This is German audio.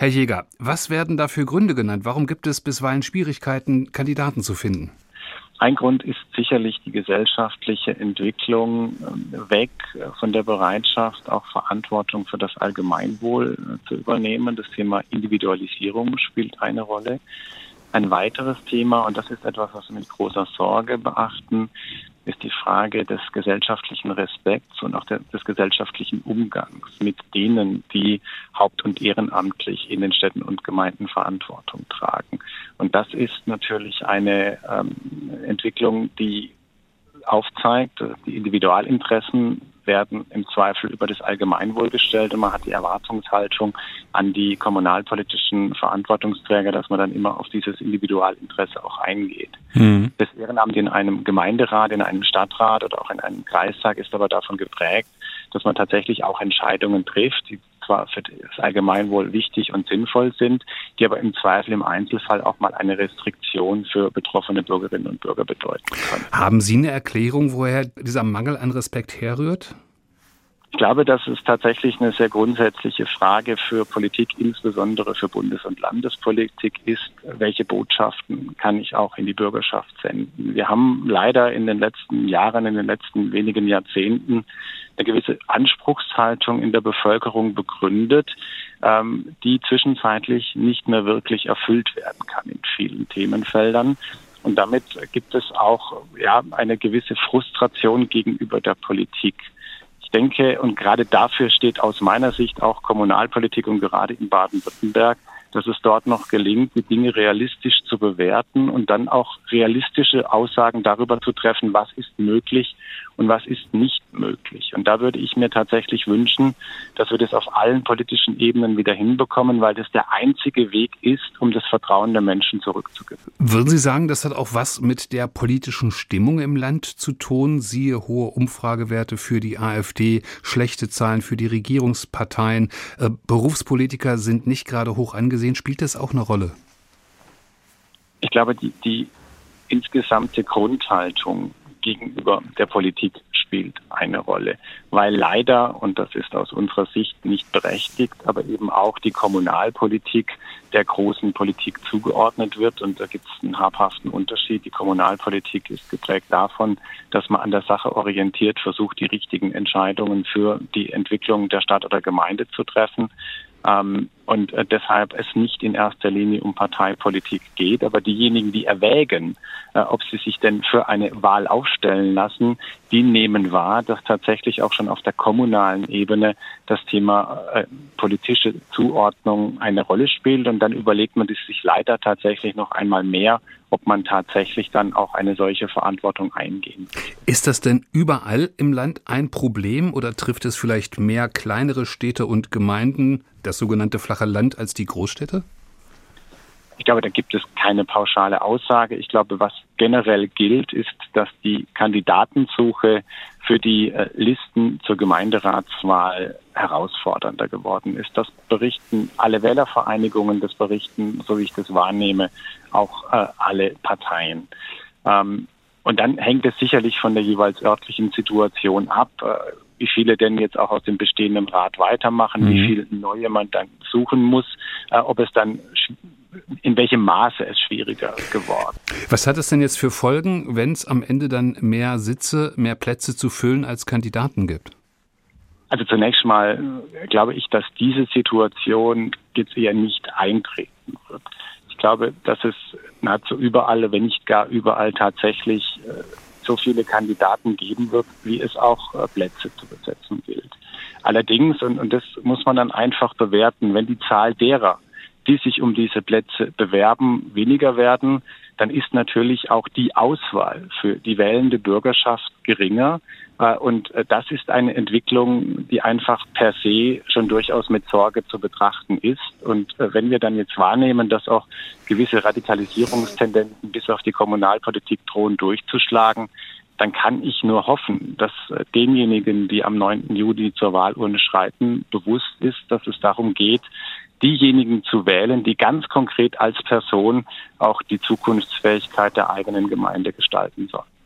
Herr Jäger, was werden da für Gründe genannt? Warum gibt es bisweilen Schwierigkeiten, Kandidaten zu finden? Ein Grund ist sicherlich die gesellschaftliche Entwicklung ähm, weg von der Bereitschaft, auch Verantwortung für das Allgemeinwohl äh, zu übernehmen. Das Thema Individualisierung spielt eine Rolle. Ein weiteres Thema, und das ist etwas, was wir mit großer Sorge beachten, ist die Frage des gesellschaftlichen Respekts und auch des gesellschaftlichen Umgangs mit denen, die haupt- und ehrenamtlich in den Städten und Gemeinden Verantwortung tragen. Und das ist natürlich eine ähm, Entwicklung, die aufzeigt, die Individualinteressen werden im Zweifel über das Allgemeinwohl gestellt und man hat die Erwartungshaltung an die kommunalpolitischen Verantwortungsträger, dass man dann immer auf dieses Individualinteresse auch eingeht. Mhm. Das Ehrenamt in einem Gemeinderat, in einem Stadtrat oder auch in einem Kreistag ist aber davon geprägt, dass man tatsächlich auch Entscheidungen trifft, die zwar für das Allgemeinwohl wichtig und sinnvoll sind, die aber im Zweifel im Einzelfall auch mal eine Restriktion für betroffene Bürgerinnen und Bürger bedeuten können. Haben Sie eine Erklärung, woher dieser Mangel an Respekt herrührt? Ich glaube, dass es tatsächlich eine sehr grundsätzliche Frage für Politik, insbesondere für Bundes- und Landespolitik ist, welche Botschaften kann ich auch in die Bürgerschaft senden. Wir haben leider in den letzten Jahren, in den letzten wenigen Jahrzehnten eine gewisse Anspruchshaltung in der Bevölkerung begründet, ähm, die zwischenzeitlich nicht mehr wirklich erfüllt werden kann in vielen Themenfeldern. Und damit gibt es auch ja, eine gewisse Frustration gegenüber der Politik. Ich denke, und gerade dafür steht aus meiner Sicht auch Kommunalpolitik und gerade in Baden-Württemberg, dass es dort noch gelingt, die Dinge realistisch zu bewerten und dann auch realistische Aussagen darüber zu treffen, was ist möglich und was ist nicht möglich. Und da würde ich mir tatsächlich wünschen, dass wir das auf allen politischen Ebenen wieder hinbekommen, weil das der einzige Weg ist, um das Vertrauen der Menschen zurückzugewinnen. Würden Sie sagen, das hat auch was mit der politischen Stimmung im Land zu tun? Siehe hohe Umfragewerte für die AfD, schlechte Zahlen für die Regierungsparteien. Äh, Berufspolitiker sind nicht gerade hoch angesehen. Spielt das auch eine Rolle? Ich glaube, die, die insgesamte Grundhaltung gegenüber der Politik spielt eine Rolle, weil leider, und das ist aus unserer Sicht nicht berechtigt, aber eben auch die Kommunalpolitik der großen Politik zugeordnet wird. Und da gibt es einen habhaften Unterschied. Die Kommunalpolitik ist geprägt davon, dass man an der Sache orientiert versucht, die richtigen Entscheidungen für die Entwicklung der Stadt oder Gemeinde zu treffen. Ähm, und äh, deshalb es nicht in erster Linie um Parteipolitik geht. Aber diejenigen, die erwägen, äh, ob sie sich denn für eine Wahl aufstellen lassen, die nehmen wahr, dass tatsächlich auch schon auf der kommunalen Ebene das Thema äh, politische Zuordnung eine Rolle spielt. Und dann überlegt man sich leider tatsächlich noch einmal mehr, ob man tatsächlich dann auch eine solche Verantwortung eingehen. Ist das denn überall im Land ein Problem oder trifft es vielleicht mehr kleinere Städte und Gemeinden, das sogenannte flache Land, als die Großstädte? Ich glaube, da gibt es keine pauschale Aussage. Ich glaube, was generell gilt, ist, dass die Kandidatensuche für die äh, Listen zur Gemeinderatswahl herausfordernder geworden ist. Das berichten alle Wählervereinigungen, das berichten, so wie ich das wahrnehme, auch äh, alle Parteien. Ähm, und dann hängt es sicherlich von der jeweils örtlichen Situation ab, äh, wie viele denn jetzt auch aus dem bestehenden Rat weitermachen, mhm. wie viel neue man dann suchen muss, äh, ob es dann in welchem Maße es schwieriger geworden. Was hat es denn jetzt für Folgen, wenn es am Ende dann mehr Sitze, mehr Plätze zu füllen als Kandidaten gibt? Also zunächst mal glaube ich, dass diese Situation jetzt eher nicht eintreten wird. Ich glaube, dass es nahezu überall, wenn nicht gar überall tatsächlich äh, so viele Kandidaten geben wird, wie es auch äh, Plätze zu besetzen gilt. Allerdings, und, und das muss man dann einfach bewerten, wenn die Zahl derer, die sich um diese Plätze bewerben, weniger werden, dann ist natürlich auch die Auswahl für die wählende Bürgerschaft geringer. Äh, und äh, das ist eine Entwicklung, die einfach per se schon durchaus mit Sorge zu betrachten ist. Und äh, wenn wir dann jetzt wahrnehmen, dass auch gewisse Radikalisierungstendenzen bis auf die Kommunalpolitik drohen durchzuschlagen, dann kann ich nur hoffen, dass denjenigen, die am 9. Juli zur Wahlurne schreiten, bewusst ist, dass es darum geht, diejenigen zu wählen, die ganz konkret als Person auch die Zukunftsfähigkeit der eigenen Gemeinde gestalten sollen.